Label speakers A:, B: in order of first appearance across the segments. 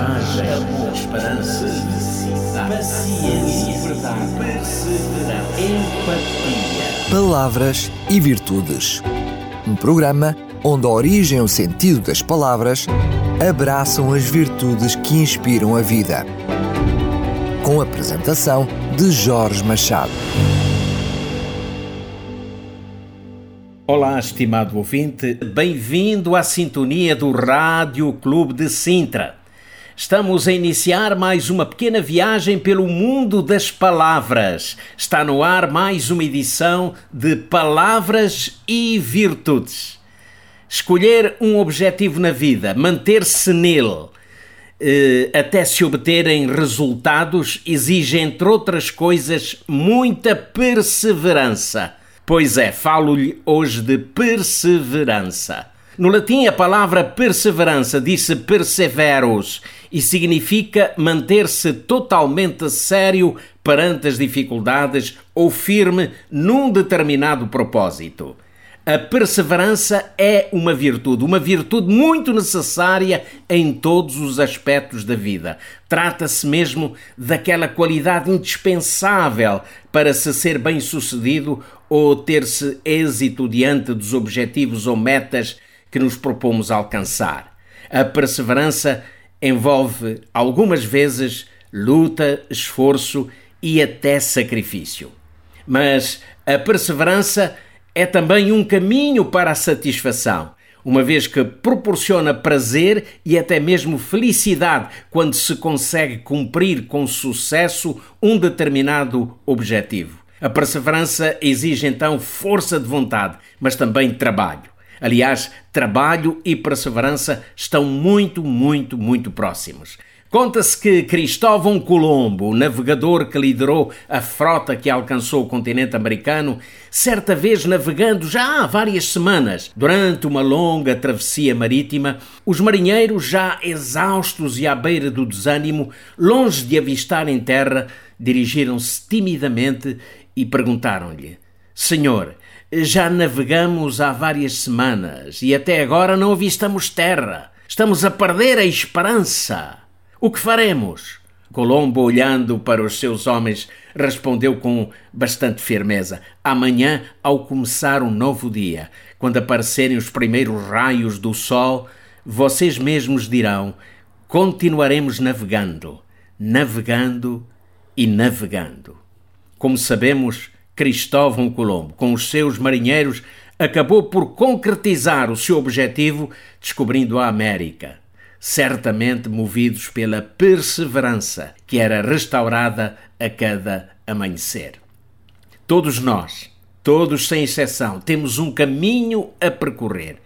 A: coragem, amor, esperança, felicidade, paciência, verdade, perseverança, empatia.
B: Palavras e Virtudes. Um programa onde a origem e o sentido das palavras abraçam as virtudes que inspiram a vida. Com a apresentação de Jorge Machado.
A: Olá, estimado ouvinte, bem-vindo à sintonia do Rádio Clube de Sintra. Estamos a iniciar mais uma pequena viagem pelo mundo das palavras. Está no ar mais uma edição de Palavras e Virtudes. Escolher um objetivo na vida, manter-se nele, eh, até se obterem resultados, exige, entre outras coisas, muita perseverança. Pois é, falo-lhe hoje de perseverança. No latim, a palavra perseverança diz-se perseveros e significa manter-se totalmente sério perante as dificuldades ou firme num determinado propósito. A perseverança é uma virtude, uma virtude muito necessária em todos os aspectos da vida. Trata-se mesmo daquela qualidade indispensável para se ser bem-sucedido ou ter-se êxito diante dos objetivos ou metas que nos propomos alcançar. A perseverança envolve algumas vezes luta, esforço e até sacrifício. Mas a perseverança é também um caminho para a satisfação, uma vez que proporciona prazer e até mesmo felicidade quando se consegue cumprir com sucesso um determinado objetivo. A perseverança exige então força de vontade, mas também trabalho. Aliás, trabalho e perseverança estão muito, muito, muito próximos. Conta-se que Cristóvão Colombo, o navegador que liderou a frota que alcançou o continente americano, certa vez navegando já há várias semanas, durante uma longa travessia marítima, os marinheiros, já exaustos e à beira do desânimo, longe de avistar em terra, dirigiram-se timidamente e perguntaram-lhe: Senhor, já navegamos há várias semanas e até agora não avistamos terra. Estamos a perder a esperança. O que faremos? Colombo, olhando para os seus homens, respondeu com bastante firmeza: Amanhã, ao começar um novo dia, quando aparecerem os primeiros raios do sol, vocês mesmos dirão: continuaremos navegando, navegando e navegando. Como sabemos, Cristóvão Colombo, com os seus marinheiros, acabou por concretizar o seu objetivo descobrindo a América, certamente movidos pela perseverança que era restaurada a cada amanhecer. Todos nós, todos sem exceção, temos um caminho a percorrer.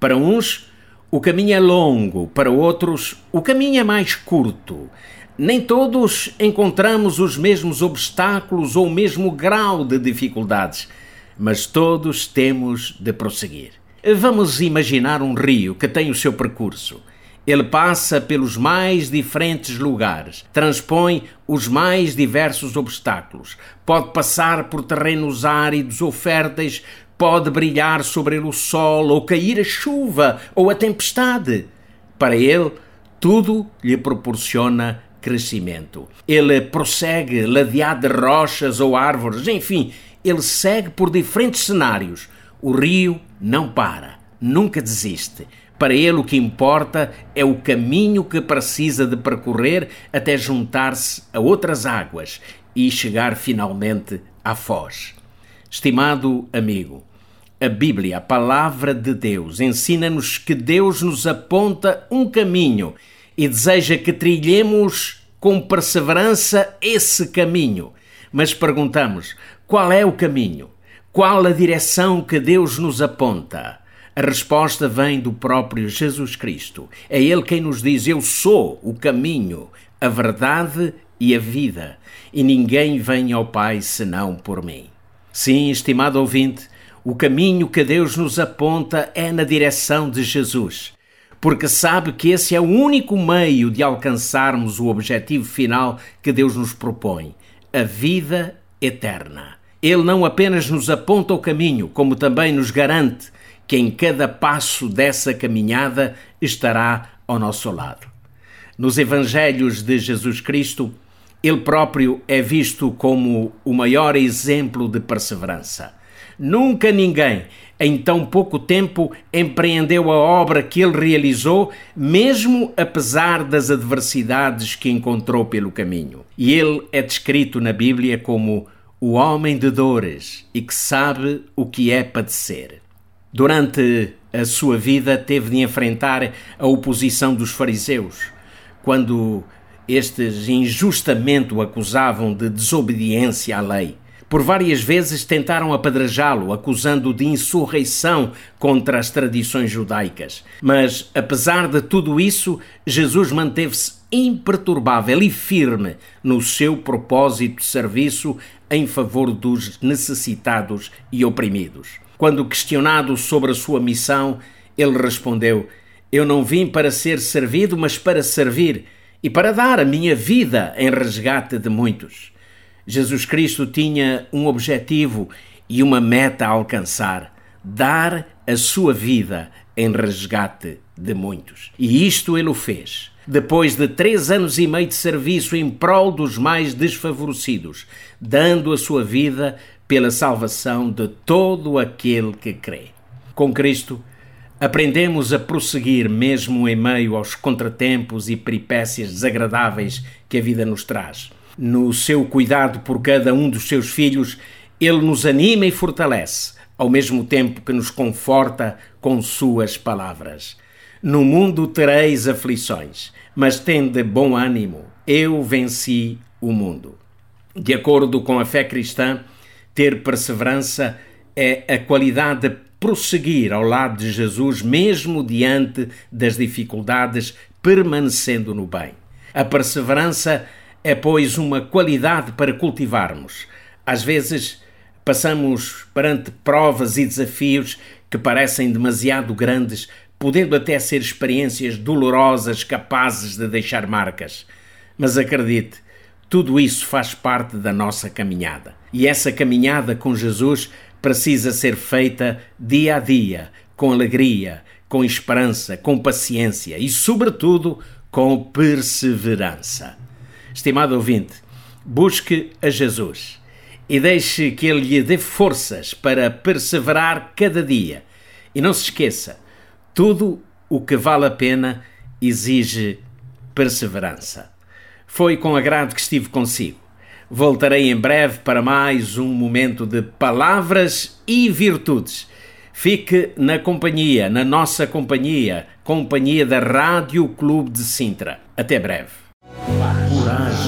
A: Para uns, o caminho é longo, para outros, o caminho é mais curto. Nem todos encontramos os mesmos obstáculos ou o mesmo grau de dificuldades, mas todos temos de prosseguir. Vamos imaginar um rio que tem o seu percurso. Ele passa pelos mais diferentes lugares, transpõe os mais diversos obstáculos, pode passar por terrenos áridos ou férteis, pode brilhar sobre ele o sol ou cair a chuva ou a tempestade. Para ele, tudo lhe proporciona crescimento. Ele prossegue ladeado de rochas ou árvores, enfim, ele segue por diferentes cenários. O rio não para, nunca desiste. Para ele o que importa é o caminho que precisa de percorrer até juntar-se a outras águas e chegar finalmente à foz. Estimado amigo, a Bíblia, a palavra de Deus, ensina-nos que Deus nos aponta um caminho e deseja que trilhemos com perseverança esse caminho. Mas perguntamos: qual é o caminho? Qual a direção que Deus nos aponta? A resposta vem do próprio Jesus Cristo. É Ele quem nos diz: Eu sou o caminho, a verdade e a vida, e ninguém vem ao Pai senão por mim. Sim, estimado ouvinte, o caminho que Deus nos aponta é na direção de Jesus porque sabe que esse é o único meio de alcançarmos o objetivo final que Deus nos propõe, a vida eterna. Ele não apenas nos aponta o caminho, como também nos garante que em cada passo dessa caminhada estará ao nosso lado. Nos Evangelhos de Jesus Cristo, ele próprio é visto como o maior exemplo de perseverança. Nunca ninguém, em tão pouco tempo, empreendeu a obra que ele realizou, mesmo apesar das adversidades que encontrou pelo caminho. E ele é descrito na Bíblia como o homem de dores e que sabe o que é padecer. Durante a sua vida, teve de enfrentar a oposição dos fariseus, quando estes injustamente o acusavam de desobediência à lei. Por várias vezes tentaram apedrejá-lo, acusando-o de insurreição contra as tradições judaicas. Mas, apesar de tudo isso, Jesus manteve-se imperturbável e firme no seu propósito de serviço em favor dos necessitados e oprimidos. Quando questionado sobre a sua missão, ele respondeu: Eu não vim para ser servido, mas para servir e para dar a minha vida em resgate de muitos. Jesus Cristo tinha um objetivo e uma meta a alcançar: dar a sua vida em resgate de muitos. E isto ele o fez. Depois de três anos e meio de serviço em prol dos mais desfavorecidos, dando a sua vida pela salvação de todo aquele que crê. Com Cristo, aprendemos a prosseguir mesmo em meio aos contratempos e peripécias desagradáveis que a vida nos traz no seu cuidado por cada um dos seus filhos, ele nos anima e fortalece, ao mesmo tempo que nos conforta com suas palavras. No mundo tereis aflições, mas tende bom ânimo, eu venci o mundo. De acordo com a fé cristã, ter perseverança é a qualidade de prosseguir ao lado de Jesus, mesmo diante das dificuldades, permanecendo no bem. A perseverança é, pois, uma qualidade para cultivarmos. Às vezes passamos perante provas e desafios que parecem demasiado grandes, podendo até ser experiências dolorosas capazes de deixar marcas. Mas acredite, tudo isso faz parte da nossa caminhada. E essa caminhada com Jesus precisa ser feita dia a dia, com alegria, com esperança, com paciência e, sobretudo, com perseverança. Estimado ouvinte, busque a Jesus e deixe que Ele lhe dê forças para perseverar cada dia. E não se esqueça, tudo o que vale a pena exige perseverança. Foi com agrado que estive consigo. Voltarei em breve para mais um momento de palavras e virtudes. Fique na companhia, na nossa companhia, companhia da Rádio Clube de Sintra. Até breve